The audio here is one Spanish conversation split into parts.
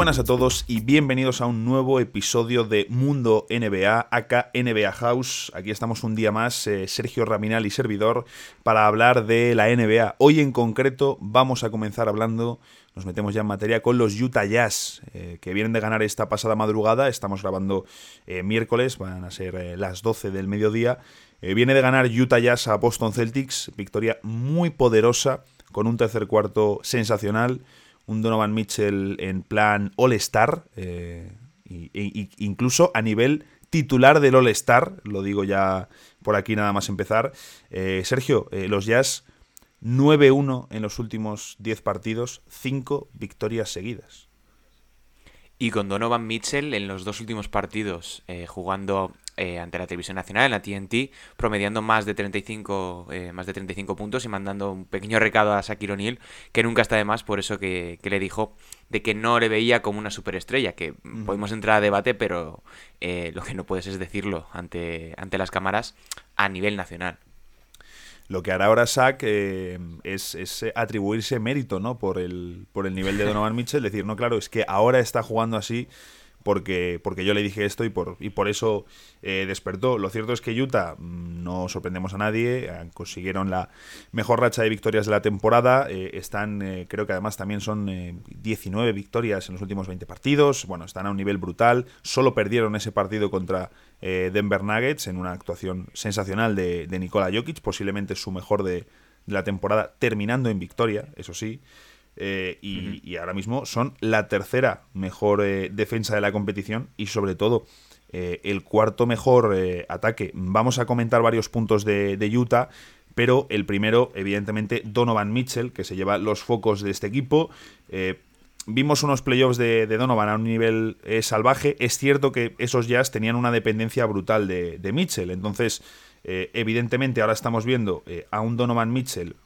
Buenas a todos y bienvenidos a un nuevo episodio de Mundo NBA, acá NBA House. Aquí estamos un día más, eh, Sergio Raminal y servidor, para hablar de la NBA. Hoy en concreto vamos a comenzar hablando, nos metemos ya en materia, con los Utah Jazz, eh, que vienen de ganar esta pasada madrugada. Estamos grabando eh, miércoles, van a ser las 12 del mediodía. viene de ganar Utah Jazz a Boston Celtics, victoria muy poderosa, con un tercer cuarto sensacional un Donovan Mitchell en plan All-Star, eh, e, incluso a nivel titular del All-Star, lo digo ya por aquí nada más empezar. Eh, Sergio, eh, los Jazz 9-1 en los últimos 10 partidos, 5 victorias seguidas. Y con Donovan Mitchell en los dos últimos partidos, jugando eh, ante la televisión nacional, en la TNT, promediando más de 35, eh, más de 35 puntos y mandando un pequeño recado a Shaquille O'Neal, que nunca está de más, por eso que, le dijo de que no le veía como una superestrella, que podemos entrar a debate, pero eh, lo que no puedes es decirlo ante, ante las cámaras a nivel nacional. Lo que hará ahora Shaq es, es, atribuirse mérito ¿no? por, el, por el nivel de Donovan Mitchell, decir, no, claro, es que ahora está jugando así porque, porque yo le dije esto y por, y por eso eh, despertó. Lo cierto es que Utah, mm, no sorprendemos a nadie, eh, consiguieron la mejor racha de victorias de la temporada, eh, están, creo que además también son 19 victorias en los últimos 20 partidos, bueno, están a un nivel brutal, solo perdieron ese partido contra Denver Nuggets en una actuación sensacional de, de Nikola Jokic, posiblemente su mejor de, de la temporada, terminando en victoria, eso sí. Eh, y, ahora mismo son la tercera mejor eh, defensa de la competición y sobre todo eh, el cuarto mejor ataque. Vamos a comentar varios puntos de, Utah, pero el primero, evidentemente, Donovan Mitchell, que se lleva los focos de este equipo. Vimos unos playoffs de, Donovan a un nivel salvaje. Es cierto que esos Jazz tenían una dependencia brutal de, de Mitchell. Entonces, evidentemente, ahora estamos viendo a un Donovan Mitchell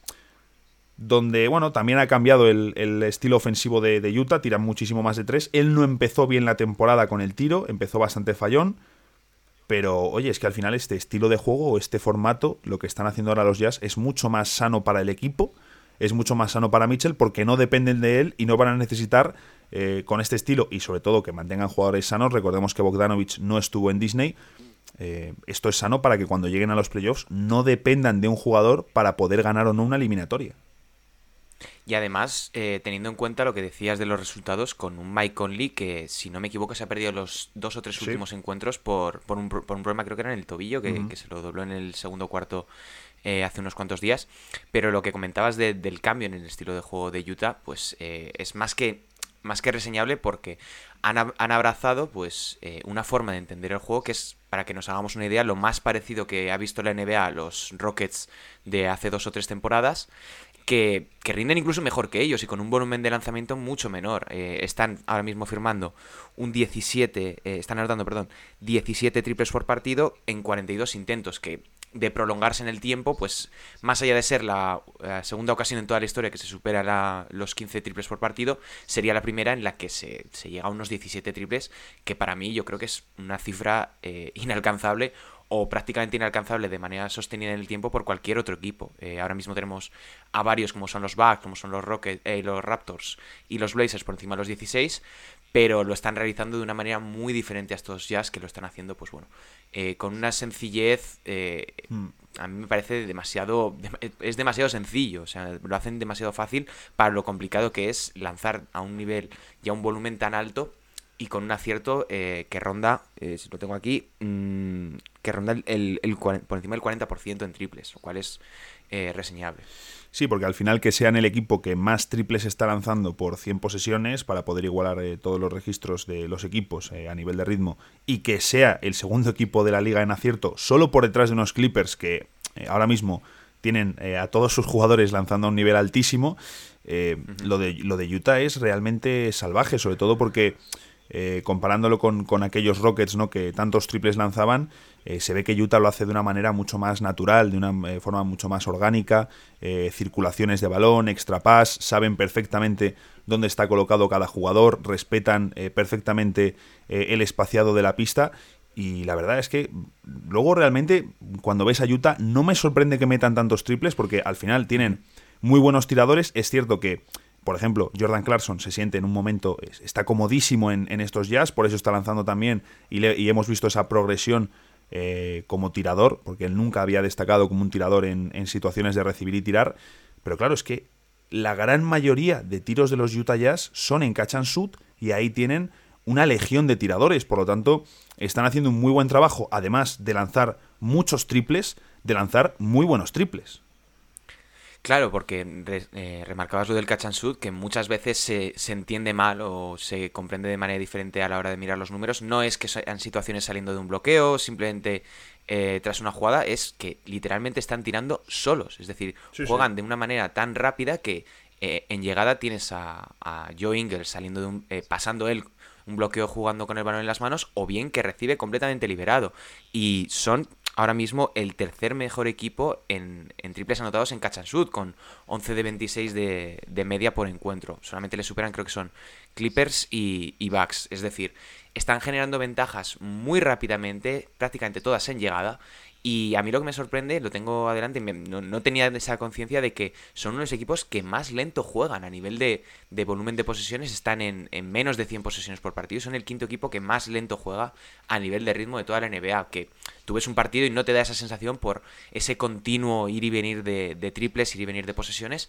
donde, bueno, también ha cambiado el, estilo ofensivo de, Utah, tiran muchísimo más de tres. Él no empezó bien la temporada con el tiro, empezó bastante fallón, pero oye, es que al final este estilo de juego o este formato, lo que están haciendo ahora los Jazz, es mucho más sano para el equipo, es mucho más sano para Mitchell porque no dependen de él y no van a necesitar eh, con este estilo y sobre todo que mantengan jugadores sanos. Recordemos que Bogdanovich no estuvo en Disney. Eh, esto es sano para que cuando lleguen a los playoffs no dependan de un jugador para poder ganar o no una eliminatoria. Y además, eh, teniendo en cuenta lo que decías de los resultados, con un Mike Conley que, si no me equivoco, se ha perdido los dos o tres últimos encuentros por, por, un, por un problema, creo que era en el tobillo, que, se lo dobló en el segundo cuarto eh, hace unos cuantos días. Pero lo que comentabas del cambio en el estilo de juego de Utah, pues eh, es más que, más que reseñable porque han, han abrazado pues una forma de entender el juego que es, para que nos hagamos una idea, lo más parecido que ha visto la NBA a los Rockets de hace dos o tres temporadas que, rinden incluso mejor que ellos y con un volumen de lanzamiento mucho menor. Eh, están ahora mismo firmando un 17, eh, están anotando, perdón, 17 triples por partido en 42 intentos, que de prolongarse en el tiempo, pues más allá de ser la, segunda ocasión en toda la historia que se supera los 15 triples por partido, sería la primera en la que se, llega a unos 17 triples, que para mí yo creo que es una cifra eh, inalcanzable o prácticamente inalcanzable de manera sostenida en el tiempo por cualquier otro equipo. Eh, ahora mismo tenemos a varios como son los Bucks, como son los Rockets, eh, los Raptors y los Blazers por encima de los 16, pero lo están realizando de una manera muy diferente a estos Jazz que lo están haciendo, pues bueno, eh, con una sencillez, hmm. a mí me parece demasiado, es demasiado sencillo, o sea, lo hacen demasiado fácil para lo complicado que es lanzar a un nivel y a un volumen tan alto y con un acierto que ronda, si lo tengo aquí, mm, que ronda el, por encima del 40% en triples, lo cual es eh, reseñable. Sí, porque al final que sean el equipo que más triples está lanzando por 100 posesiones para poder igualar eh, todos los registros de los equipos eh, a nivel de ritmo y que sea el segundo equipo de la liga en acierto solo por detrás de unos Clippers que ahora mismo tienen a todos sus jugadores lanzando a un nivel altísimo, lo, de, lo de Utah es realmente salvaje, sobre todo porque eh, comparándolo con, aquellos Rockets ¿no? que tantos triples lanzaban, eh, se ve que Utah lo hace de una manera mucho más natural, de una eh, forma mucho más orgánica, circulaciones de balón, extra pass, saben perfectamente dónde está colocado cada jugador, respetan perfectamente el espaciado de la pista y la verdad es que luego realmente cuando ves a Utah no me sorprende que metan tantos triples porque al final tienen muy buenos tiradores, es cierto que por ejemplo, Jordan Clarkson se siente en un momento, está comodísimo en, estos jazz, por eso está lanzando también y, hemos visto esa progresión eh, como tirador, porque él nunca había destacado como un tirador en, situaciones de recibir y tirar. Pero claro, es que la gran mayoría de tiros de los Utah Jazz son en catch and shoot y ahí tienen una legión de tiradores. Por lo tanto, están haciendo un muy buen trabajo, además de lanzar muchos triples, de lanzar muy buenos triples. Claro, porque eh, remarcabas lo del catch and shoot, que muchas veces se, se, entiende mal o se comprende de manera diferente a la hora de mirar los números. No es que sean situaciones saliendo de un bloqueo, simplemente eh, tras una jugada, es que literalmente están tirando solos. Es decir, juegan de una manera tan rápida que eh, en llegada tienes a, Joe Ingles saliendo de un, pasando él un bloqueo jugando con el balón en las manos, o bien que recibe completamente liberado. Y son ahora mismo el tercer mejor equipo en, triples anotados en shoot, con 11 de 26 de, de, media por encuentro. Solamente le superan, creo que son Clippers y, y Bucks. Es decir, están generando ventajas muy rápidamente, prácticamente todas en llegada, y a mí lo que me sorprende, lo tengo adelante, no, tenía esa conciencia de que son unos equipos que más lento juegan a nivel de, volumen de posesiones, están en, menos de 100 posesiones por partido, son el quinto equipo que más lento juega a nivel de ritmo de toda la NBA, que tú ves un partido y no te da esa sensación por ese continuo ir y venir de, triples, ir y venir de posesiones,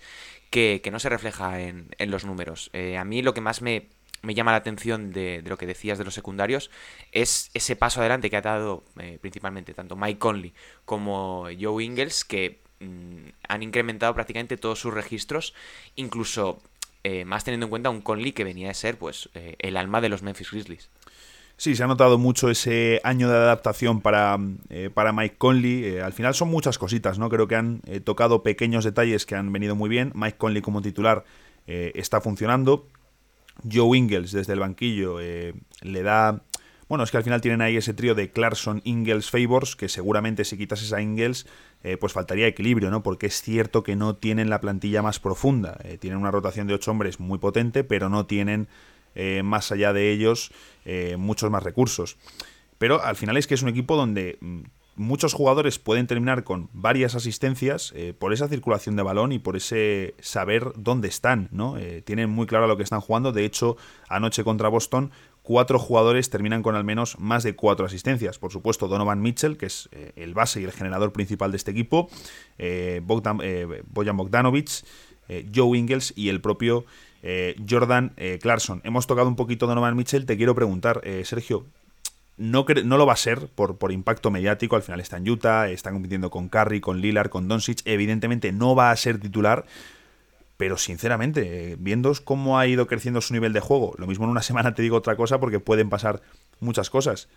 que, no se refleja en, los números. Eh, a mí lo que más me me llama la atención de, lo que decías de los secundarios es ese paso adelante que ha dado eh, principalmente tanto Mike Conley como Joe Ingles, que mm, han incrementado prácticamente todos sus registros, incluso eh, más teniendo en cuenta un Conley que venía a ser pues eh, el alma de los Memphis Grizzlies. Sí, se ha notado mucho ese año de adaptación para, para Mike Conley. al final son muchas cositas, ¿no? Creo que han tocado pequeños detalles que han venido muy bien. Mike Conley como titular está funcionando. Joe Ingles desde el banquillo eh, le da... Bueno, es que al final tienen ahí ese trío de Clarkson, Ingles, Favors, que seguramente si quitas esa Ingles, eh, pues faltaría equilibrio, ¿no? Porque es cierto que no tienen la plantilla más profunda. Eh, tienen una rotación de ocho hombres muy potente, pero no tienen más allá de ellos muchos más recursos. Pero al final es que es un equipo donde mm, muchos jugadores pueden terminar con varias asistencias eh, por esa circulación de balón y por ese saber dónde están, ¿no? Eh, tienen muy claro lo que están jugando. De hecho, anoche contra Boston, cuatro jugadores terminan con al menos más de cuatro asistencias. Por supuesto, Donovan Mitchell, que es eh, el base y el generador principal de este equipo, Bogdan, Bojan Bogdanovic, Joe Ingles y el propio Jordan Clarkson. Hemos tocado un poquito Donovan Mitchell. Te quiero preguntar, Sergio, no, no, lo va a ser por, por, impacto mediático. Al final está en Utah, está compitiendo con Curry, con Lillard, con Doncic. Evidentemente no va a ser titular. Pero sinceramente, viendo cómo ha ido creciendo su nivel de juego, lo mismo en una semana te digo otra cosa porque pueden pasar muchas cosas.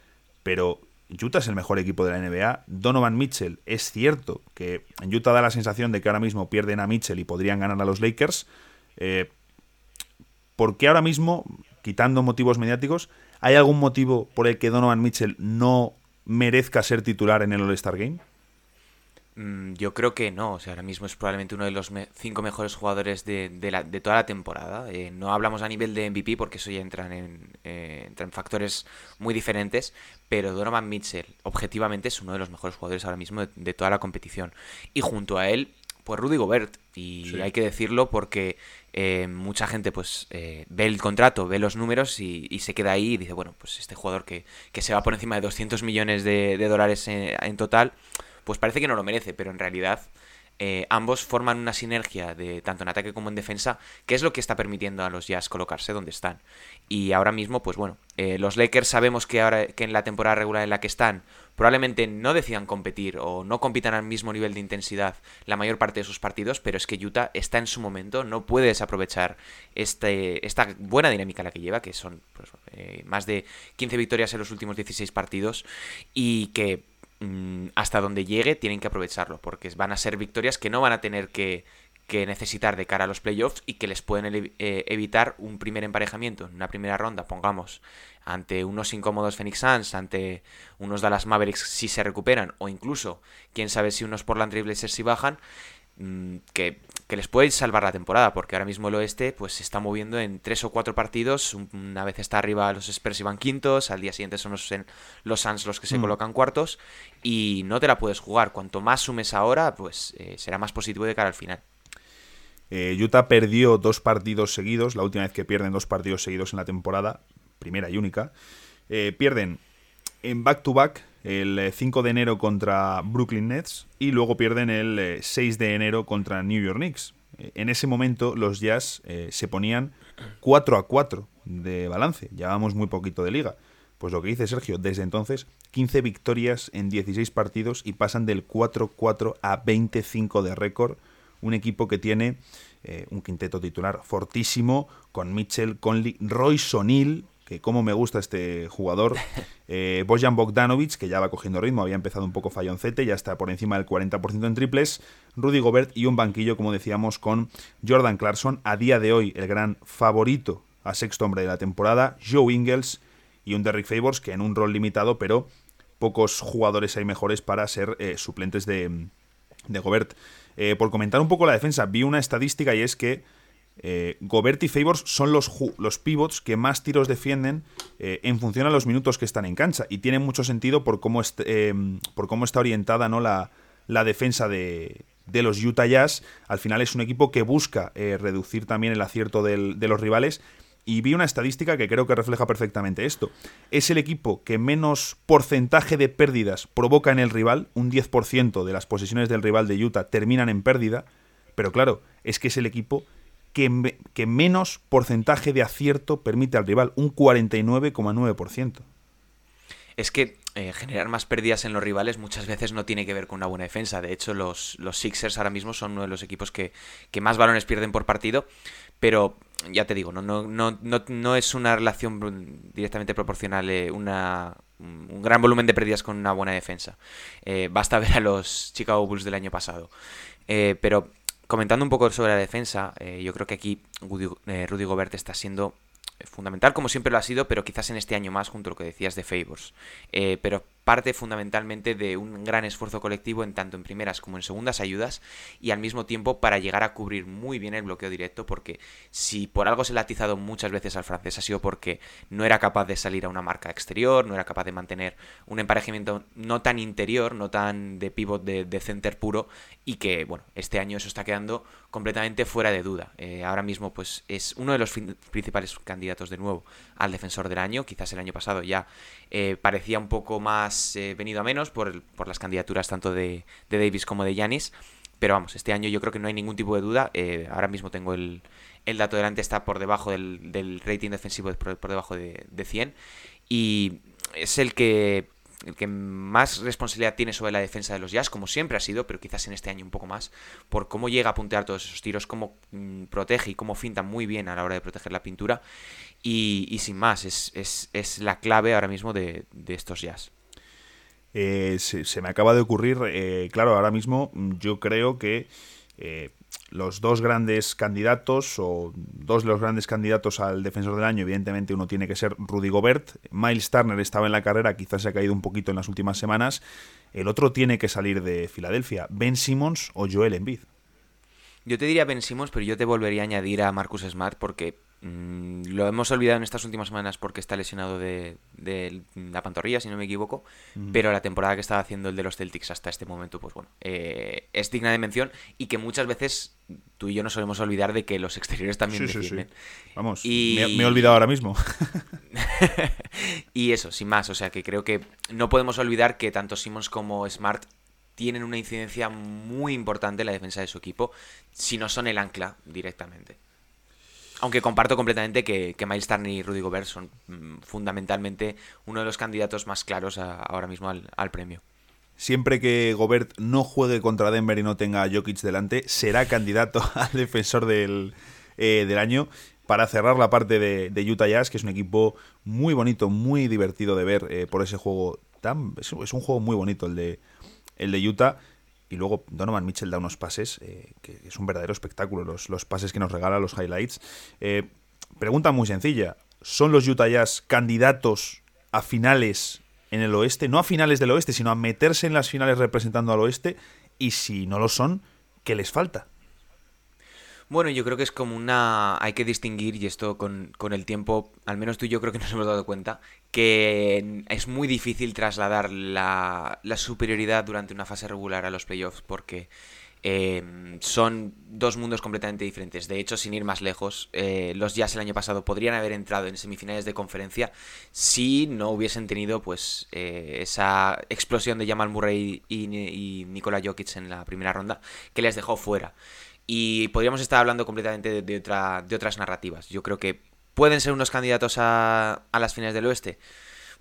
Pero Utah es el mejor equipo de la NBA. Donovan Mitchell, es cierto que en Utah da la sensación de que ahora mismo pierden a Mitchell y podrían ganar a los Lakers. Eh, ¿Por qué ahora mismo, quitando motivos mediáticos, ¿Hay algún motivo por el que Donovan Mitchell no merezca ser titular en el All-Star Game? Mm, yo creo que no, o sea, ahora mismo es probablemente uno de los cinco mejores jugadores de, toda la temporada. Eh, no hablamos a nivel de MVP porque eso ya entra en, eh, en factores muy diferentes, pero Donovan Mitchell objetivamente es uno de los mejores jugadores ahora mismo de, toda la competición. Y junto a él, pues Rudy Gobert, y hay que decirlo porque eh, mucha gente pues eh, ve el contrato, ve los números y, se queda ahí y dice, bueno, pues este jugador que, se va por encima de 200 millones de, dólares en, total, pues parece que no lo merece, pero en realidad eh, ambos forman una sinergia de tanto en ataque como en defensa, que es lo que está permitiendo a los Jazz colocarse donde están. Y ahora mismo, pues bueno, los Lakers sabemos que ahora que en la temporada regular en la que están probablemente no decidan competir o no compitan al mismo nivel de intensidad la mayor parte de sus partidos, pero es que Utah está en su momento, no puede desaprovechar este, esta buena dinámica la que lleva, que son pues, eh, más de 15 victorias en los últimos 16 partidos y que mm, hasta donde llegue tienen que aprovecharlo, porque van a ser victorias que no van a tener que, necesitar de cara a los playoffs y que les pueden eh, evitar un primer emparejamiento en una primera ronda, pongamos, ante unos incómodos Phoenix Suns, ante unos Dallas Mavericks si se recuperan, o incluso, quién sabe si unos Portland Trailblazers si bajan, mm, que, les puede salvar la temporada, porque ahora mismo el oeste pues se está moviendo en tres o cuatro partidos, una vez está arriba los Spurs y van quintos, al día siguiente son los, los Suns los que se mm. colocan cuartos, y no te la puedes jugar, cuanto más sumes ahora, pues eh, será más positivo de cara al final. Eh, Utah perdió dos partidos seguidos, la última vez que pierden dos partidos seguidos en la temporada, primera y única. Eh, pierden en back-to-back el 5 de enero contra Brooklyn Nets y luego pierden el 6 de enero contra New York Knicks. En ese momento los Jazz se ponían 4 a 4 de balance, llevábamos muy poquito de liga. Pues lo que dice Sergio, desde entonces 15 victorias en 16 partidos y pasan del 4-4 a 25 de récord. Un equipo que tiene eh, un quinteto titular fortísimo con Mitchell, Conley, Roy Sonil, que como me gusta este jugador, eh, Bojan Bogdanovic, que ya va cogiendo ritmo, había empezado un poco falloncete, ya está por encima del 40% en triples, Rudy Gobert y un banquillo, como decíamos, con Jordan Clarkson, a día de hoy el gran favorito a sexto hombre de la temporada, Joe Ingles, y un Derrick Favors que en un rol limitado, pero pocos jugadores hay mejores para ser eh, suplentes de, de Gobert. Eh, por comentar un poco la defensa, vi una estadística y es que eh, Gobert y Favors son los, los pivots que más tiros defienden en función a los minutos que están en cancha. Y tiene mucho sentido por cómo, por cómo está orientada ¿no? la, la defensa de, de, los Utah Jazz. Al final es un equipo que busca reducir también el acierto del, de los rivales y vi una estadística que creo que refleja perfectamente esto. Es el equipo que menos porcentaje de pérdidas provoca en el rival, un 10% de las posesiones del rival de Utah terminan en pérdida, pero claro, es que es el equipo que, que menos porcentaje de acierto permite al rival, un 49,9% es que eh, generar más pérdidas en los rivales muchas veces no tiene que ver con una buena defensa. De hecho, los, los Sixers ahora mismo son uno de los equipos que, que, más balones pierden por partido, pero ya te digo, no, no, no, no, es una relación directamente proporcional, eh, una, un gran volumen de pérdidas con una buena defensa. Eh, basta ver a los Chicago Bulls del año pasado. pero comentando un poco sobre la defensa, yo creo que aquí Rudy Gobert está siendo fundamental, como siempre lo ha sido, pero quizás en este año más, junto a lo que decías de Favors. Eh, pero parte fundamentalmente de un gran esfuerzo colectivo en tanto en primeras como en segundas ayudas y al mismo tiempo para llegar a cubrir muy bien el bloqueo directo porque si por algo se le ha atizado muchas veces al francés ha sido porque no era capaz de salir a una marca exterior, no era capaz de mantener un emparejamiento no tan interior, no tan de pivot de, center puro y que bueno, este año eso está quedando completamente fuera de duda. Eh, ahora mismo pues es uno de los principales candidatos de nuevo al defensor del año, quizás el año pasado ya eh, parecía un poco más eh, venido a menos por, las candidaturas tanto de, Davis como de Yanis. Pero vamos, este año yo creo que no hay ningún tipo de duda. Eh, ahora mismo tengo el, dato delante, está por debajo del, rating defensivo, por, debajo de, de 100. Y es el que el que más responsabilidad tiene sobre la defensa de los Jazz, como siempre ha sido, pero quizás en este año un poco más, por cómo llega a puntear todos esos tiros, cómo mm, protege y cómo finta muy bien a la hora de proteger la pintura. Y, sin más, es, la clave ahora mismo de, estos jazz. Eh, se, me acaba de ocurrir, eh, claro, ahora mismo yo creo que eh, los dos grandes candidatos, o dos de los grandes candidatos al defensor del año, evidentemente uno tiene que ser Rudy Gobert. Miles Turner estaba en la carrera, quizás se ha caído un poquito en las últimas semanas. El otro tiene que salir de Filadelfia, Ben Simmons o Joel Embiid. Yo te diría Ben Simmons, pero yo te volvería a añadir a Marcus Smart porque Mm, lo hemos olvidado en estas últimas semanas porque está lesionado de, la pantorrilla, si no me equivoco. Pero la temporada que estaba haciendo el de los Celtics hasta este momento, pues bueno, eh, es digna de mención y que muchas veces tú y yo nos solemos olvidar de que los exteriores también sí, Vamos, y... me, me, he olvidado ahora mismo. y eso, sin más, o sea que creo que no podemos olvidar que tanto Simmons como Smart tienen una incidencia muy importante en la defensa de su equipo, si no son el ancla directamente. Aunque comparto completamente que, que Miles y Rudy Gobert son mm, fundamentalmente uno de los candidatos más claros ahora mismo al, premio. Siempre que Gobert no juegue contra Denver y no tenga a Jokic delante, será candidato al defensor del, eh, del año para cerrar la parte de, Utah Jazz, que es un equipo muy bonito, muy divertido de ver eh, por ese juego tan... Es, es, un juego muy bonito el de, el de Utah. Y luego Donovan Mitchell da unos pases, eh, que es un verdadero espectáculo, los, los, pases que nos regala, los highlights. Eh, pregunta muy sencilla, ¿son los Utah Jazz candidatos a finales en el oeste? No a finales del oeste, sino a meterse en las finales representando al oeste. Y si no lo son, ¿qué les falta? Bueno, yo creo que es como una... Hay que distinguir, y esto con, el tiempo, al menos tú y yo creo que nos hemos dado cuenta, que es muy difícil trasladar la, superioridad durante una fase regular a los playoffs porque Eh, son dos mundos completamente diferentes. De hecho, sin ir más lejos, eh, los Jazz el año pasado podrían haber entrado en semifinales de conferencia si no hubiesen tenido pues eh, esa explosión de Jamal Murray y, y Nikola Jokic en la primera ronda que les dejó fuera. Y podríamos estar hablando completamente de, otra, de otras narrativas. Yo creo que pueden ser unos candidatos a, a las finales del oeste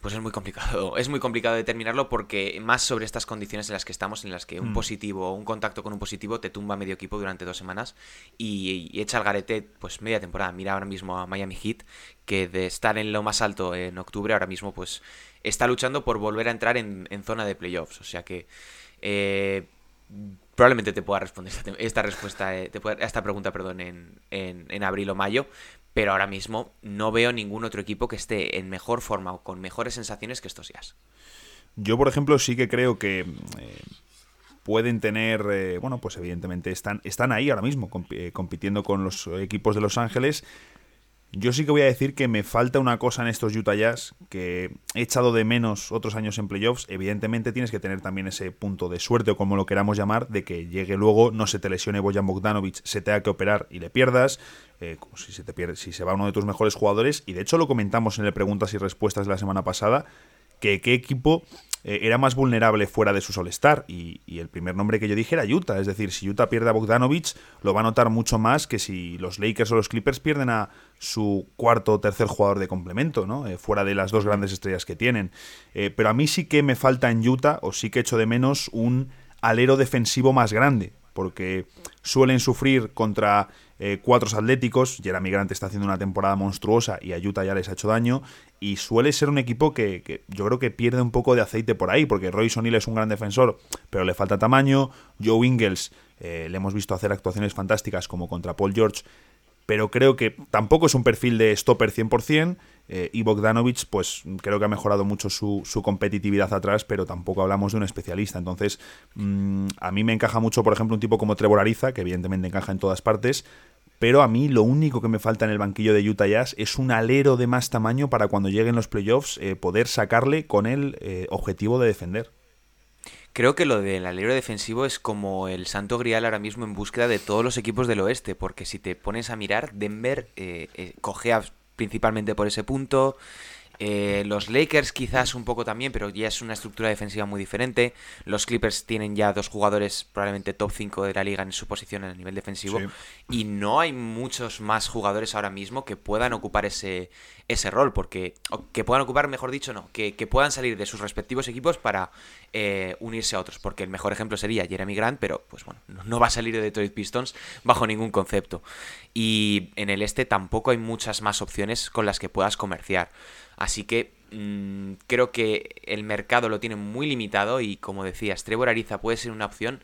pues es muy complicado. Es muy complicado determinarlo porque más sobre estas condiciones en las que estamos, en las que un mm. positivo o un contacto con un positivo te tumba medio equipo durante dos semanas y, echa al garete pues media temporada. Mira ahora mismo a Miami Heat, que de estar en lo más alto en octubre, ahora mismo pues está luchando por volver a entrar en, zona de playoffs. O sea que eh, probablemente te pueda responder esta, respuesta, eh, esta pregunta, perdón, en, en, abril o mayo, pero ahora mismo no veo ningún otro equipo que esté en mejor forma o con mejores sensaciones que estos días. Yo, por ejemplo, sí que creo que eh, pueden tener, eh, bueno, pues evidentemente están, están ahí ahora mismo eh, compitiendo con los equipos de Los Ángeles. Yo sí que voy a decir que me falta una cosa en estos Utah Jazz que he echado de menos otros años en playoffs. Evidentemente tienes que tener también ese punto de suerte o como lo queramos llamar, de que llegue luego, no se te lesione Bojan Bogdanovic, se tenga que operar y le pierdas, eh, si se te pierde, si se va uno de tus mejores jugadores. Y de hecho lo comentamos en el preguntas y respuestas de la semana pasada, que qué equipo eh, era más vulnerable fuera de su solestar y, y, el primer nombre que yo dije era Utah. Es decir, si Utah pierde a Bogdanovich, lo va a notar mucho más que si los Lakers o los Clippers pierden a su cuarto o tercer jugador de complemento, ¿no? Eh, fuera de las dos grandes estrellas que tienen. pero a mí sí que me falta en Utah, o sí que echo de menos, un alero defensivo más grande porque suelen sufrir contra eh, cuatro atléticos. Jeremy Grant está haciendo una temporada monstruosa y a Utah ya les ha hecho daño. Y suele ser un equipo que, yo creo que pierde un poco de aceite por ahí, porque Royce O'Neill es un gran defensor, pero le falta tamaño. Joe Ingles eh, le hemos visto hacer actuaciones fantásticas como contra Paul George, pero creo que tampoco es un perfil de stopper 100%. Eh, y Bogdanovich, pues creo que ha mejorado mucho su, competitividad atrás, pero tampoco hablamos de un especialista. Entonces, mm, a mí me encaja mucho, por ejemplo, un tipo como Trevor Ariza, que evidentemente encaja en todas partes, pero a mí lo único que me falta en el banquillo de Utah Jazz es un alero de más tamaño para cuando lleguen los playoffs eh, poder sacarle con el eh, objetivo de defender. Creo que lo del alero defensivo es como el santo grial ahora mismo en búsqueda de todos los equipos del oeste, porque si te pones a mirar, Denver eh, coge a principalmente por ese punto. Eh, los Lakers quizás un poco también, pero ya es una estructura defensiva muy diferente. Los Clippers tienen ya dos jugadores probablemente top 5 de la liga en su posición el nivel defensivo. Y no hay muchos más jugadores ahora mismo que puedan ocupar ese, ese rol, porque que puedan ocupar, mejor dicho, no, que, puedan salir de sus respectivos equipos para eh, unirse a otros, porque el mejor ejemplo sería Jeremy Grant, pero pues bueno, no va a salir de Detroit Pistons bajo ningún concepto. Y en el este tampoco hay muchas más opciones con las que puedas comerciar. Así que mm, creo que el mercado lo tiene muy limitado y como decías, Trevor Ariza puede ser una opción,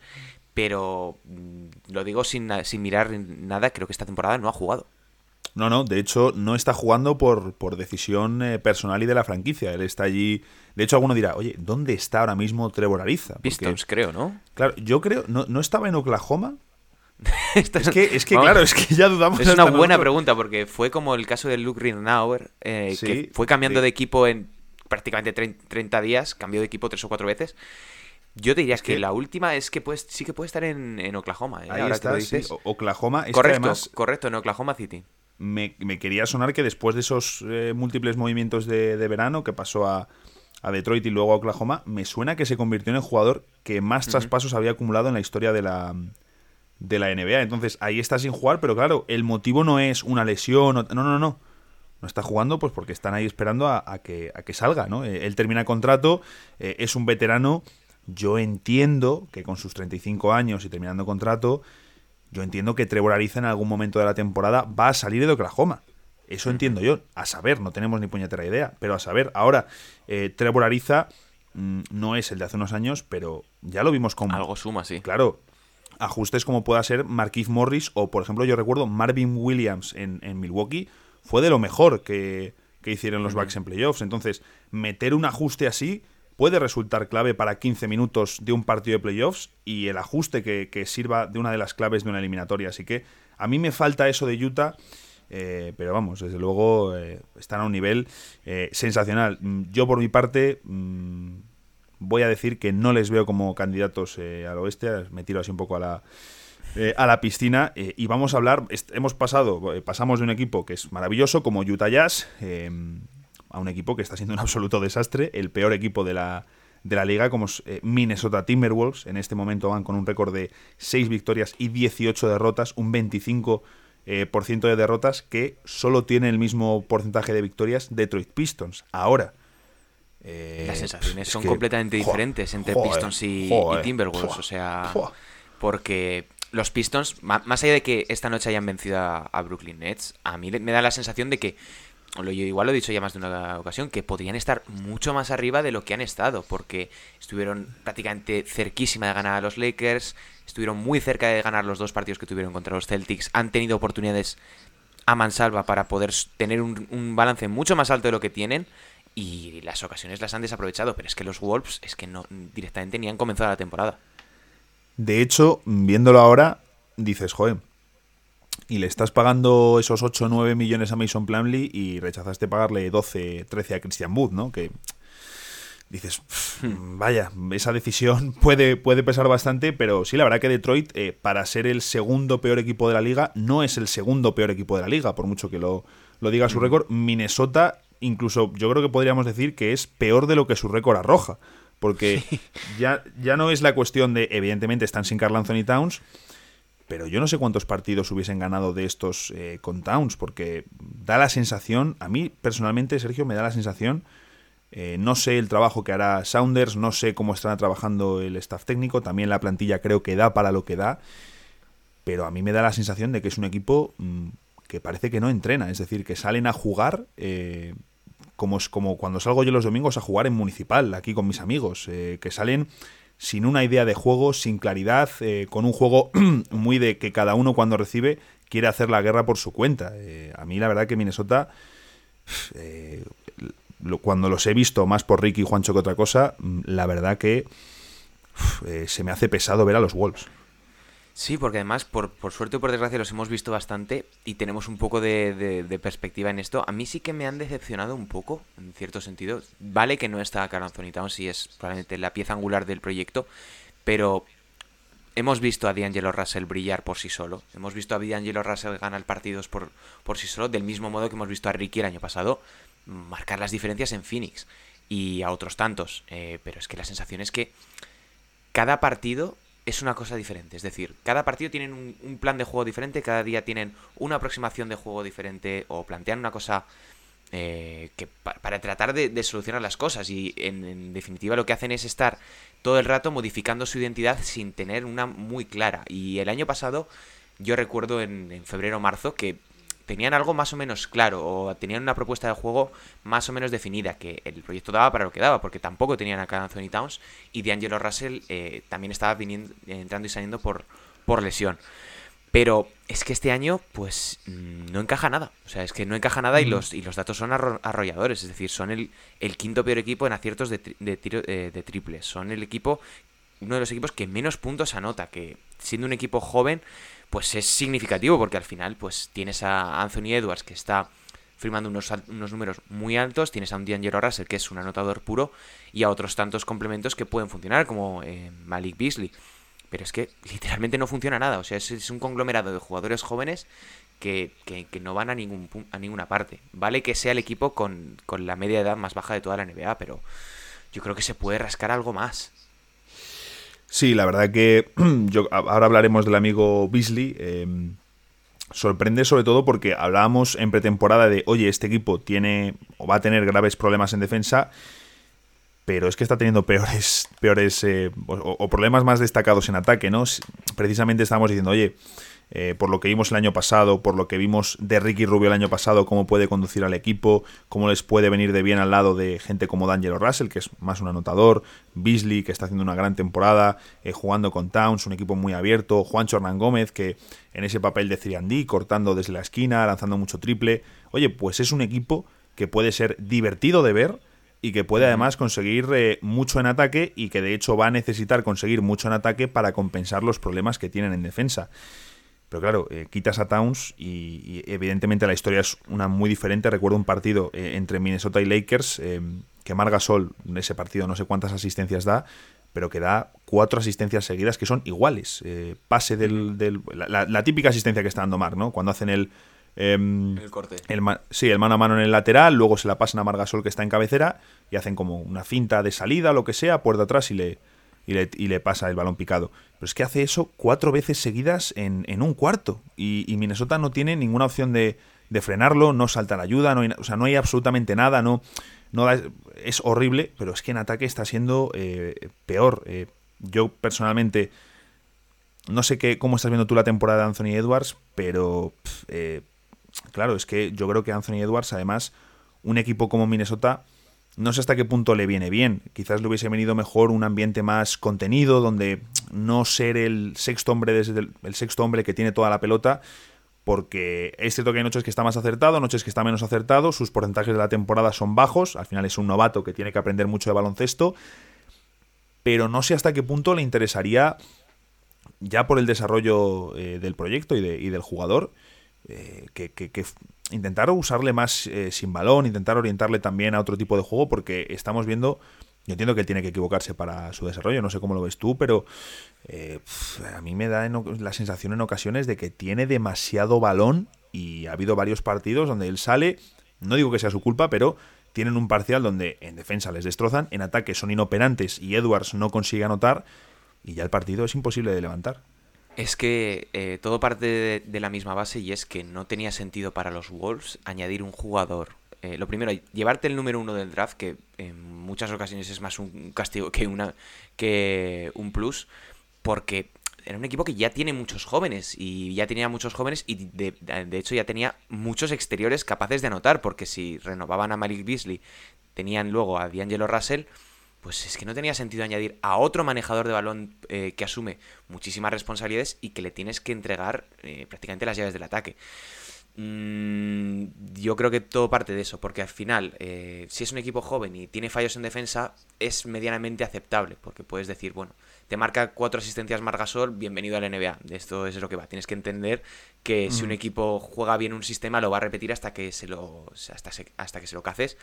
pero mm, lo digo sin, sin mirar nada, creo que esta temporada no ha jugado. No, no, de hecho no está jugando por, por decisión eh, personal y de la franquicia. Él está allí. De hecho, alguno dirá, oye, ¿dónde está ahora mismo Trevor Ariza? Pistons, creo, ¿no? Claro, yo creo, ¿no, ¿no estaba en Oklahoma? es que, es que claro, es que ya dudamos. Es una buena pregunta porque fue como el caso de Luke Rinauer, eh, que fue cambiando de equipo en prácticamente 30 días, cambió de equipo tres o cuatro veces. Yo te diría que, la última es que sí que puede estar en, Oklahoma. ¿eh? Ahí está, sí. Oklahoma. correcto, correcto, en Oklahoma City. Me, quería sonar que después de esos eh, múltiples movimientos de, verano que pasó a, Detroit y luego a Oklahoma, me suena que se convirtió en el jugador que más traspasos había acumulado en la historia de la, de la NBA. Entonces ahí está sin jugar, pero claro, el motivo no es una lesión. No, no, no. No está jugando pues porque están ahí esperando a, que, a que salga, ¿no? Eh, él termina contrato, eh, es un veterano. Yo entiendo que con sus 35 años y terminando contrato, yo entiendo que Trevor Ariza en algún momento de la temporada va a salir de Oklahoma. Eso entiendo yo. A saber, no tenemos ni puñetera idea, pero a saber. Ahora, eh, Trevor Ariza mm, no es el de hace unos años, pero ya lo vimos como... Algo suma, sí. Claro, ajustes como pueda ser Marquise Morris o, por ejemplo, yo recuerdo Marvin Williams en, Milwaukee fue de lo mejor que, hicieron los Bucks en playoffs. Entonces, meter un ajuste así puede resultar clave para 15 minutos de un partido de playoffs y el ajuste que, sirva de una de las claves de una eliminatoria. Así que a mí me falta eso de Utah. Eh, pero vamos, desde luego eh, están a un nivel eh, sensacional. Yo por mi parte, mm, voy a decir que no les veo como candidatos al oeste, me tiro así un poco a la, a la piscina y vamos a hablar, hemos pasado, pasamos de un equipo que es maravilloso como Utah Jazz a un equipo que está siendo un absoluto desastre, el peor equipo de la, de la liga, como es Minnesota Timberwolves. En este momento van con un récord de 6 victorias y 18 derrotas, un 25% eh, por ciento de derrotas, que solo tiene el mismo porcentaje de victorias Detroit Pistons. Ahora. Eh, Las sensaciones son completamente diferentes entre Pistons y, Timberwolves. o sea, porque los Pistons, más allá de que esta noche hayan vencido a Brooklyn Nets, a mí me da la sensación de que lo, igual lo he dicho ya más de una ocasión, que podrían estar mucho más arriba de lo que han estado, porque estuvieron prácticamente cerquísima de ganar a los Lakers, estuvieron muy cerca de ganar los dos partidos que tuvieron contra los Celtics, han tenido oportunidades a mansalva para poder tener un, balance mucho más alto de lo que tienen, y las ocasiones las han desaprovechado, pero es que los Wolves es que no directamente ni han comenzado la temporada. De hecho, viéndolo ahora, dices, joder, y le estás pagando esos 8 o 9 millones a Mason Plumlee y rechazaste pagarle 12, 13 a Christian Wood, ¿no? Que dices, hmm. vaya, esa decisión puede, puede pesar bastante, pero sí, la verdad que Detroit, eh, para ser el segundo peor equipo de la liga, no es el segundo peor equipo de la liga, por mucho que lo, lo diga su hmm. récord. Minnesota, incluso yo creo que podríamos decir que es peor de lo que su récord arroja, porque ya, ya no es la cuestión de, evidentemente, están sin Carl Anthony Towns, pero yo no sé cuántos partidos hubiesen ganado de estos eh, con Towns, porque da la sensación, a mí personalmente, Sergio, me da la sensación, eh, no sé el trabajo que hará Saunders, no sé cómo estará trabajando el staff técnico, también la plantilla creo que da para lo que da, pero a mí me da la sensación de que es un equipo mm, que parece que no entrena, es decir, que salen a jugar... Eh, como, como cuando salgo yo los domingos a jugar en municipal, aquí con mis amigos, que salen sin una idea de juego, sin claridad, eh, con un juego muy de que cada uno cuando recibe quiere hacer la guerra por su cuenta. Eh, a mí la verdad que Minnesota, eh, cuando los he visto más por Ricky y Juancho que otra cosa, mm, la verdad que se me hace pesado ver a los Wolves. Sí, porque además, por, por, suerte o por desgracia, los hemos visto bastante y tenemos un poco de, de, perspectiva en esto. A mí sí que me han decepcionado un poco, en cierto sentido. Vale que no está Carl Anthony Towns y es probablemente la pieza angular del proyecto, pero hemos visto a D'Angelo Russell brillar por sí solo. Hemos visto a D'Angelo Russell ganar partidos por, por sí solo, del mismo modo que hemos visto a Ricky el año pasado marcar las diferencias en Phoenix y a otros tantos. Eh, pero es que la sensación es que cada partido es una cosa diferente. Es decir, cada partido tienen un, plan de juego diferente, cada día tienen una aproximación de juego diferente o plantean una cosa eh, que para tratar de, solucionar las cosas. Y en, definitiva lo que hacen es estar todo el rato modificando su identidad sin tener una muy clara. Y el año pasado yo recuerdo en, en febrero o marzo que tenían algo más o menos claro o tenían una propuesta de juego más o menos definida, que el proyecto daba para lo que daba, porque tampoco tenían a Anthony Towns y D'Angelo Russell eh, también estaba viniendo, entrando y saliendo por, por lesión. Pero es que este año, pues, mm, no encaja nada. O sea, es que no encaja nada y, los, y los datos son arrolladores. Es decir, son el, el quinto peor equipo en aciertos de, de, tiro, eh, de triples. Son el equipo, uno de los equipos que menos puntos anota. Que siendo un equipo joven, pues es significativo porque al final pues tienes a Anthony Edwards que está firmando unos, unos números muy altos, tienes a un D'Angelo Russell que es un anotador puro y a otros tantos complementos que pueden funcionar como eh, Malik Beasley. Pero es que literalmente no funciona nada, o sea, es, un conglomerado de jugadores jóvenes que, no van a, ningún, a ninguna parte. Vale que sea el equipo con, con la media edad más baja de toda la NBA, pero yo creo que se puede rascar algo más. Sí, la verdad que yo, ahora hablaremos del amigo Beasley. Em, sorprende sobre todo porque hablábamos en pretemporada de, oye, este equipo tiene o va a tener graves problemas en defensa, pero es que está teniendo peores, peores eh, o, problemas más destacados en ataque, ¿no? Precisamente estamos diciendo, oye, eh, por lo que vimos el año pasado, por lo que vimos de Ricky Rubio el año pasado, cómo puede conducir al equipo, cómo les puede venir de bien al lado de gente como D'Angelo Russell, que es más un anotador, Beasley, que está haciendo una gran temporada, eh, jugando con Towns, un equipo muy abierto, Juancho Hernán Gómez, que en ese papel de 3 cortando desde la esquina, lanzando mucho triple. Oye, pues es un equipo que puede ser divertido de ver, y que puede además conseguir eh, mucho en ataque y que de hecho va a necesitar conseguir mucho en ataque para compensar los problemas que tienen en defensa. Pero claro, eh, quitas a Towns y, evidentemente la historia es una muy diferente. Recuerdo un partido eh, entre Minnesota y Lakers, eh, que Margasol en ese partido no sé cuántas asistencias da, pero que da cuatro asistencias seguidas que son iguales. Pase del. la, típica asistencia que está dando Mar, ¿no? Cuando hacen el. Em, el corte. sí, el mano a mano en el lateral, luego se la pasan a Margasol que está en cabecera y hacen como una finta de salida, lo que sea, puerta atrás y le, y le, pasa el balón picado. Pero es que hace eso cuatro veces seguidas en, un cuarto. Y, Minnesota no tiene ninguna opción de, frenarlo, no salta la ayuda, no hay, o sea, no hay absolutamente nada, no, no es horrible, pero es que en ataque está siendo eh, peor. Eh, yo personalmente no sé qué, cómo estás viendo tú la temporada de Anthony Edwards, pero eh, claro, es que yo creo que Anthony Edwards, además, un equipo como Minnesota no sé hasta qué punto le viene bien. Quizás le hubiese venido mejor un ambiente más contenido, donde no ser el sexto hombre desde el, sexto hombre que tiene toda la pelota, porque es cierto que hay noches que está más acertado, noches que está menos acertado, sus porcentajes de la temporada son bajos, al final es un novato que tiene que aprender mucho de baloncesto, pero no sé hasta qué punto le interesaría, ya por el desarrollo eh, del proyecto y, del jugador, eh, que, intentar usarle más eh, sin balón, intentar orientarle también a otro tipo de juego, porque estamos viendo, yo entiendo que él tiene que equivocarse para su desarrollo, no sé cómo lo ves tú, pero eh, a mí me da la sensación en ocasiones de que tiene demasiado balón y ha habido varios partidos donde él sale, no digo que sea su culpa, pero tienen un parcial donde en defensa les destrozan, en ataque son inoperantes y Edwards no consigue anotar y ya el partido es imposible de levantar. Es que eh, todo parte de, la misma base y es que no tenía sentido para los Wolves añadir un jugador. Eh, lo primero, llevarte el número uno del draft, que en muchas ocasiones es más un castigo que, una, que un plus, porque era un equipo que ya tiene muchos jóvenes y ya tenía muchos jóvenes y de, hecho ya tenía muchos exteriores capaces de anotar, porque si renovaban a Malik Beasley, tenían luego a D'Angelo Russell, pues es que no tenía sentido añadir a otro manejador de balón eh, que asume muchísimas responsabilidades y que le tienes que entregar eh, prácticamente las llaves del ataque. Mm, yo creo que todo parte de eso, porque al final, eh, si es un equipo joven y tiene fallos en defensa, es medianamente aceptable, porque puedes decir, bueno, te marca cuatro asistencias Margasol, bienvenido al NBA. De esto es lo que va. Tienes que entender que si un equipo juega bien un sistema, lo va a repetir hasta que se lo, hasta, hasta que se lo caces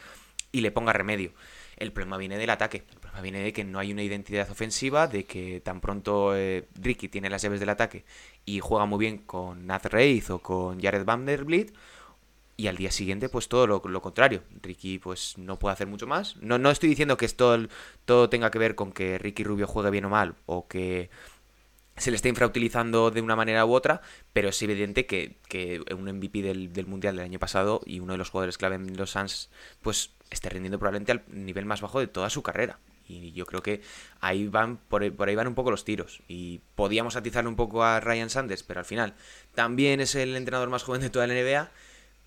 y le ponga remedio. El problema viene del ataque. El problema viene de que no hay una identidad ofensiva, de que tan pronto eh, Ricky tiene las llaves del ataque y juega muy bien con Naz Reith o con Jared Vanderbilt, y al día siguiente, pues todo lo, contrario. Ricky, pues no puede hacer mucho más. No, no estoy diciendo que esto todo tenga que ver con que Ricky Rubio juegue bien o mal, o que se le esté infrautilizando de una manera u otra, pero es evidente que, que un MVP del, del, Mundial del año pasado y uno de los jugadores clave en los Suns, pues esté rindiendo probablemente al nivel más bajo de toda su carrera. Y yo creo que ahí van, por, ahí van un poco los tiros. Y podíamos atizarle un poco a Ryan Sanders, pero al final también es el entrenador más joven de toda la NBA.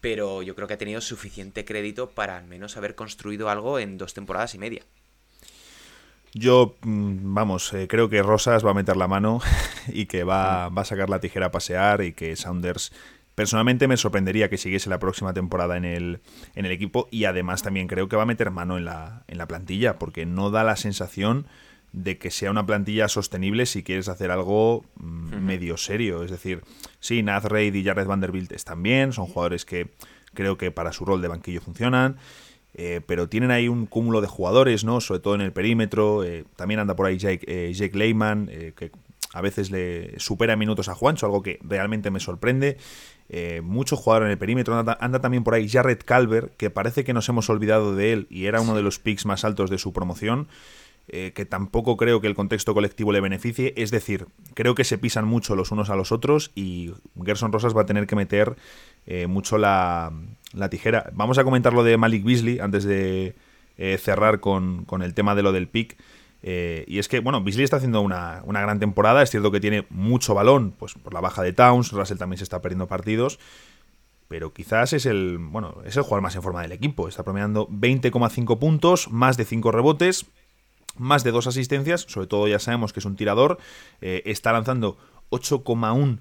Pero yo creo que ha tenido suficiente crédito para al menos haber construido algo en dos temporadas y media. Yo, mm, vamos, eh, creo que Rosas va a meter la mano y que va, va, a sacar la tijera a pasear y que Saunders Personalmente me sorprendería que siguiese la próxima temporada en el, en el equipo y además también creo que va a meter mano en la, en la plantilla porque no da la sensación de que sea una plantilla sostenible si quieres hacer algo mm, medio serio. Es decir, sí, Nath Reid y Jared Vanderbilt están bien, son jugadores que creo que para su rol de banquillo funcionan, eh, pero tienen ahí un cúmulo de jugadores, ¿no? Sobre todo en el perímetro. Eh, también anda por ahí Jake, eh, Jake Lehman, que a veces le supera minutos a Juancho, algo que realmente me sorprende. Eh, mucho jugador en el perímetro. Anda, también por ahí Jared Calver, que parece que nos hemos olvidado de él y era uno de los picks más altos de su promoción. Eh, que tampoco creo que el contexto colectivo le beneficie. Es decir, creo que se pisan mucho los unos a los otros y Gerson Rosas va a tener que meter eh, mucho la, tijera. Vamos a comentar lo de Malik Beasley antes de cerrar con, con, el tema de lo del pick. Eh, y es que, bueno, Beasley está haciendo una, gran temporada. Es cierto que tiene mucho balón, pues por la baja de Towns. Russell también se está perdiendo partidos. Pero quizás es el, bueno, es el jugador más en forma del equipo. Está promediando 20,5 puntos, más de 5 rebotes, más de 2 asistencias. Sobre todo ya sabemos que es un tirador. Eh, está lanzando 8,1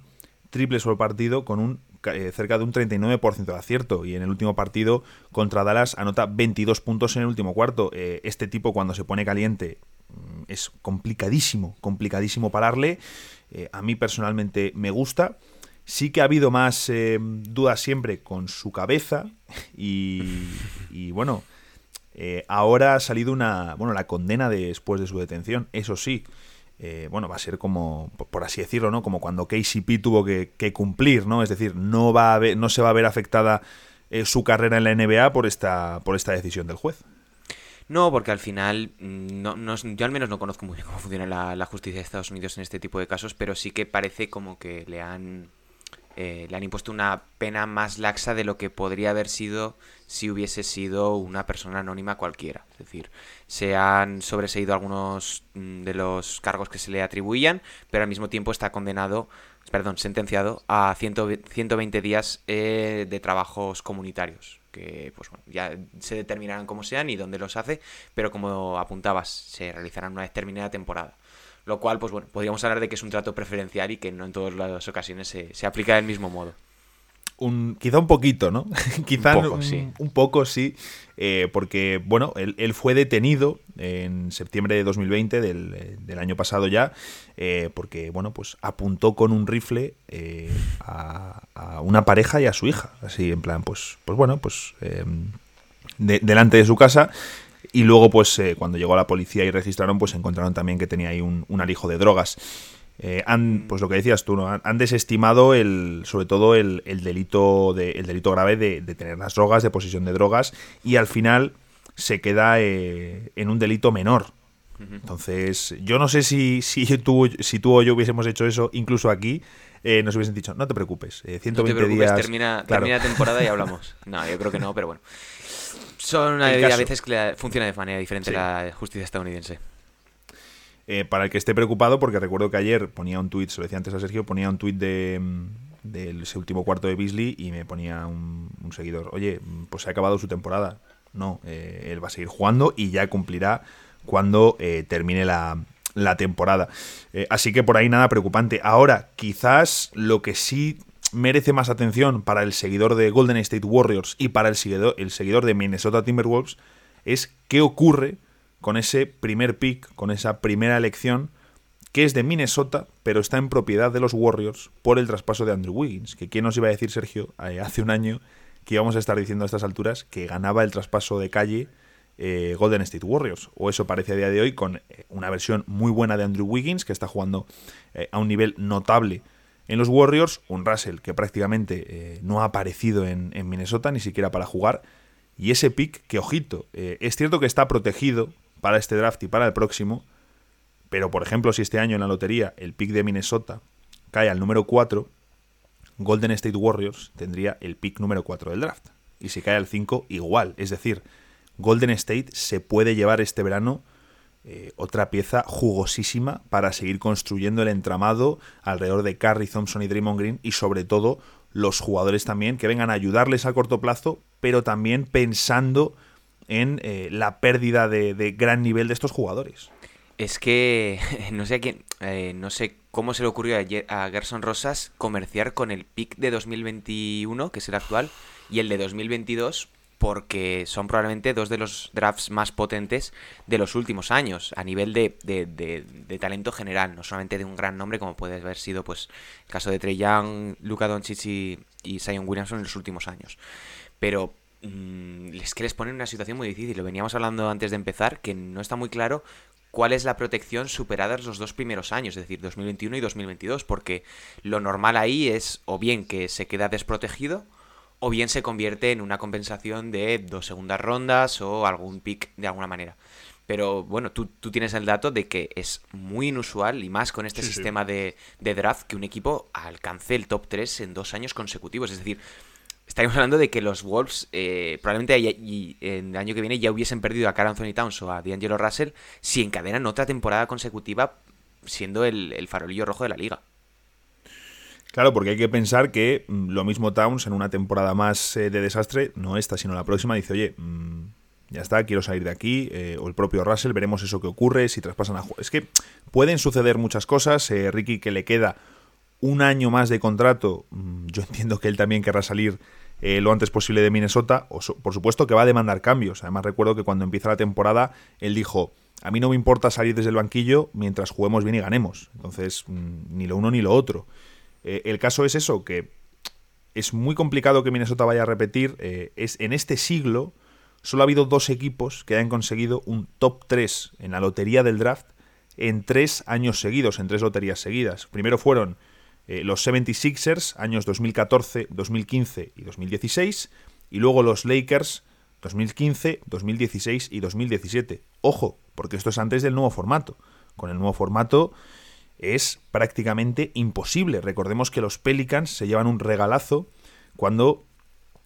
triples por partido con un eh, cerca de un 39% de acierto y en el último partido contra Dallas anota 22 puntos en el último cuarto. este tipo cuando se pone caliente Mm, es complicadísimo, complicadísimo pararle. Eh, a mí personalmente me gusta. Sí que ha habido más eh, dudas siempre con su cabeza y, bueno, ahora ha salido una, bueno, la condena después de su detención, eso sí. Bueno, va a ser como, por así decirlo, ¿no? Como cuando KCP tuvo que, cumplir, ¿no? Es decir, no, va a no se va a ver afectada su carrera en la NBA por esta, por esta decisión del juez. No, porque al final, mm, no, yo al menos no conozco muy bien cómo funciona la, justicia de Estados Unidos en este tipo de casos, pero sí que parece como que le han, eh, le han impuesto una pena más laxa de lo que podría haber sido si hubiese sido una persona anónima cualquiera. Es decir, se han sobreseído algunos mm, de los cargos que se le atribuían, pero al mismo tiempo está condenado, perdón, sentenciado a 120 días eh, de trabajos comunitarios que pues bueno, ya se determinarán cómo sean y dónde los hace, pero como apuntabas, se realizarán una determinada temporada. Lo cual, pues bueno, podríamos hablar de que es un trato preferencial y que no en todas las ocasiones se, se aplica del mismo modo quizá un poquito, ¿no? quizá un poco, sí, un poco, sí eh, porque, bueno, él, fue detenido en septiembre de 2020, del, del año pasado ya, eh, porque, bueno, pues apuntó con un rifle eh, a, una pareja y a su hija, así en plan, pues, pues bueno, pues delante de su casa. Y luego, pues, cuando llegó la policía y registraron, pues encontraron también que tenía ahí un, un alijo de drogas. Eh, han, pues lo que decías tú, ¿no? han, desestimado el, sobre todo el, delito de, el delito grave de, tener las drogas, de posesión de drogas, y al final se queda eh, en un delito menor. Entonces, yo no sé si, si, tú, si tú o yo hubiésemos hecho eso, incluso aquí, eh, nos hubiesen dicho, no te preocupes, 120 días. Termina, termina temporada y hablamos. No, yo creo que no, pero bueno. Son a veces que funciona de manera diferente la justicia estadounidense. Eh, para el que esté preocupado, porque recuerdo que ayer ponía un tuit, se lo decía antes a Sergio, ponía un tuit de, mm, ese último cuarto de Beasley y me ponía un, seguidor, oye, pues se ha acabado su temporada. No, eh, él va a seguir jugando y ya cumplirá cuando eh, termine la, la temporada. así que por ahí nada preocupante. Ahora, quizás lo que sí merece más atención para el seguidor de Golden State Warriors y para el seguidor, el seguidor de Minnesota Timberwolves es qué ocurre con ese primer pick, con esa primera elección, que es de Minnesota, pero está en propiedad de los Warriors por el traspaso de Andrew Wiggins. Que quién nos iba a decir, Sergio, eh, hace un año que íbamos a estar diciendo a estas alturas que ganaba el traspaso de calle eh, Golden State Warriors. O eso parece a día de hoy con eh, una versión muy buena de Andrew Wiggins, que está jugando a un nivel notable en los Warriors. Un Russell que prácticamente no ha aparecido en, en, Minnesota, ni siquiera para jugar. Y ese pick, que ojito, es cierto que está protegido para este draft y para el próximo, pero por ejemplo si este año en la lotería el pick de Minnesota cae al número 4, Golden State Warriors tendría el pick número 4 del draft. Y si cae al 5, igual. Es decir, Golden State se puede llevar este verano eh, otra pieza jugosísima para seguir construyendo el entramado alrededor de Curry, Thompson y Draymond Green y sobre todo los jugadores también que vengan a ayudarles a corto plazo, pero también pensando en eh, la pérdida de, gran nivel de estos jugadores. Es que no sé a quién, eh, no sé cómo se le ocurrió a, Gerson Rosas comerciar con el pick de 2021, que es el actual, y el de 2022, porque son probablemente dos de los drafts más potentes de los últimos años, a nivel de, de, talento general, no solamente de un gran nombre, como puede haber sido pues el caso de Trey Young, Luka Doncic y, y Zion Williamson en los últimos años. Pero Mm, es que les pone en una situación muy difícil. Lo veníamos hablando antes de empezar, que no está muy claro cuál es la protección superada los dos primeros años, es decir, 2021 y 2022, porque lo normal ahí es o bien que se queda desprotegido o bien se convierte en una compensación de dos segundas rondas o algún pick de alguna manera. Pero bueno, tú, tienes el dato de que es muy inusual y más con este sistema De, de draft que un equipo alcance el top 3 en dos años consecutivos. Es decir, Estaríamos hablando de que los Wolves eh, probablemente en el año que viene ya hubiesen perdido a Carl Anthony Towns o a D'Angelo Russell si encadenan otra temporada consecutiva siendo el, farolillo rojo de la liga. Claro, porque hay que pensar que mm, lo mismo Towns en una temporada más eh, de desastre, no esta, sino la próxima, dice, oye, mm, ya está, quiero salir de aquí, eh, o el propio Russell, veremos eso que ocurre, si traspasan a... Es que pueden suceder muchas cosas, Ricky que le queda un año más de contrato, mm, yo entiendo que él también querrá salir eh, lo antes posible de Minnesota, o por supuesto que va a demandar cambios. Además recuerdo que cuando empieza la temporada, él dijo, a mí no me importa salir desde el banquillo mientras juguemos bien y ganemos. Entonces, mm, ni lo uno ni lo otro. Eh, el caso es eso, que es muy complicado que Minnesota vaya a repetir. Eh, es en este siglo solo ha habido dos equipos que hayan conseguido un top 3 en la lotería del draft en tres años seguidos, en tres loterías seguidas. Primero fueron eh, los 76ers, años 2014, 2015 y 2016, y luego los Lakers, 2015, 2016 y 2017. Ojo, porque esto es antes del nuevo formato. Con el nuevo formato es prácticamente imposible. Recordemos que los Pelicans se llevan un regalazo cuando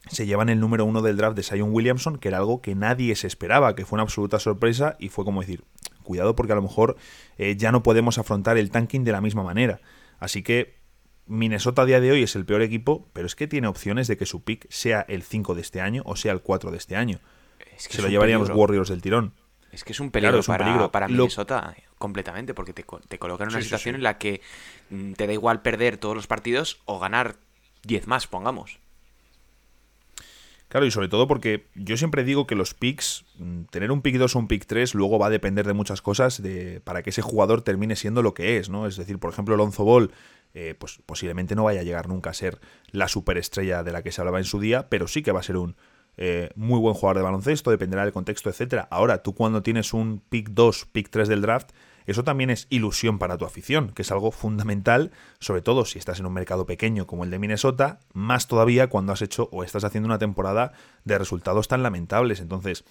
se llevan el número uno del draft de Zion Williamson, que era algo que nadie se esperaba, que fue una absoluta sorpresa y fue como decir, cuidado porque a lo mejor eh, ya no podemos afrontar el tanking de la misma manera. Así que Minnesota a día de hoy es el peor equipo, pero es que tiene opciones de que su pick sea el 5 de este año o sea el 4 de este año. se lo llevarían los Warriors del tirón. Es que es un peligro, para, Minnesota completamente, porque te, te coloca en una situación en la que mm, te da igual perder todos los partidos o ganar 10 más, pongamos. Claro, y sobre todo porque yo siempre digo que los picks, mm, tener un pick 2 o un pick 3, luego va a depender de muchas cosas de, para que ese jugador termine siendo lo que es, ¿no? Es decir, por ejemplo, Lonzo Ball, eh, pues posiblemente no vaya a llegar nunca a ser la superestrella de la que se hablaba en su día, pero sí que va a ser un eh, muy buen jugador de baloncesto, dependerá del contexto, etcétera. Ahora, tú cuando tienes un pick 2, pick 3 del draft, eso también es ilusión para tu afición, que es algo fundamental, sobre todo si estás en un mercado pequeño como el de Minnesota, más todavía cuando has hecho o estás haciendo una temporada de resultados tan lamentables. Entonces,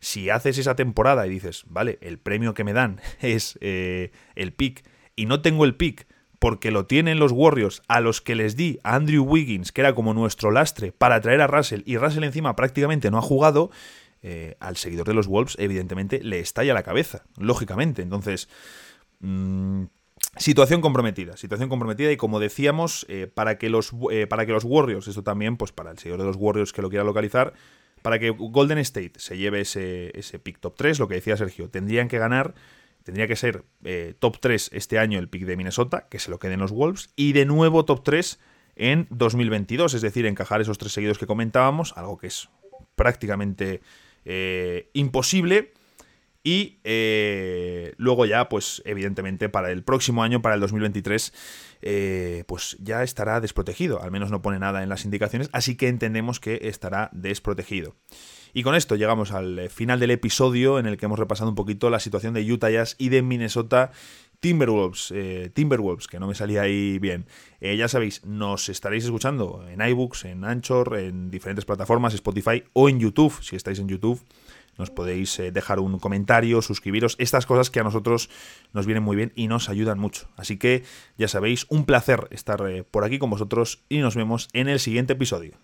si haces esa temporada y dices, vale, el premio que me dan es eh, el pick y no tengo el pick porque lo tienen los Warriors a los que les di a Andrew Wiggins, que era como nuestro lastre, para traer a Russell, y Russell encima prácticamente no ha jugado, eh, al seguidor de los Wolves, evidentemente, le estalla la cabeza, lógicamente. Entonces, mm, situación comprometida, situación comprometida y como decíamos, eh, para, que los, eh, para que los Warriors, esto también, pues para el seguidor de los Warriors que lo quiera localizar, para que Golden State se lleve ese, ese pick top 3, lo que decía Sergio, tendrían que ganar, tendría que ser top 3 este año el pick de Minnesota, que se lo queden los Wolves, y de nuevo top 3 en 2022, es decir, encajar esos tres seguidos que comentábamos, algo que es prácticamente eh, imposible. Y eh, luego ya, pues evidentemente para el próximo año, para el 2023, eh, pues ya estará desprotegido. Al menos no pone nada en las indicaciones, así que entendemos que estará desprotegido. Y con esto llegamos al final del episodio en el que hemos repasado un poquito la situación de Utah Jazz y de Minnesota Timberwolves, Timberwolves, que no me salía ahí bien. ya sabéis, nos estaréis escuchando en iBooks, en Anchor, en diferentes plataformas, Spotify o en YouTube, si estáis en YouTube. Nos podéis eh, dejar un comentario, suscribiros, estas cosas que a nosotros nos vienen muy bien y nos ayudan mucho. Así que ya sabéis, un placer estar eh, por aquí con vosotros y nos vemos en el siguiente episodio.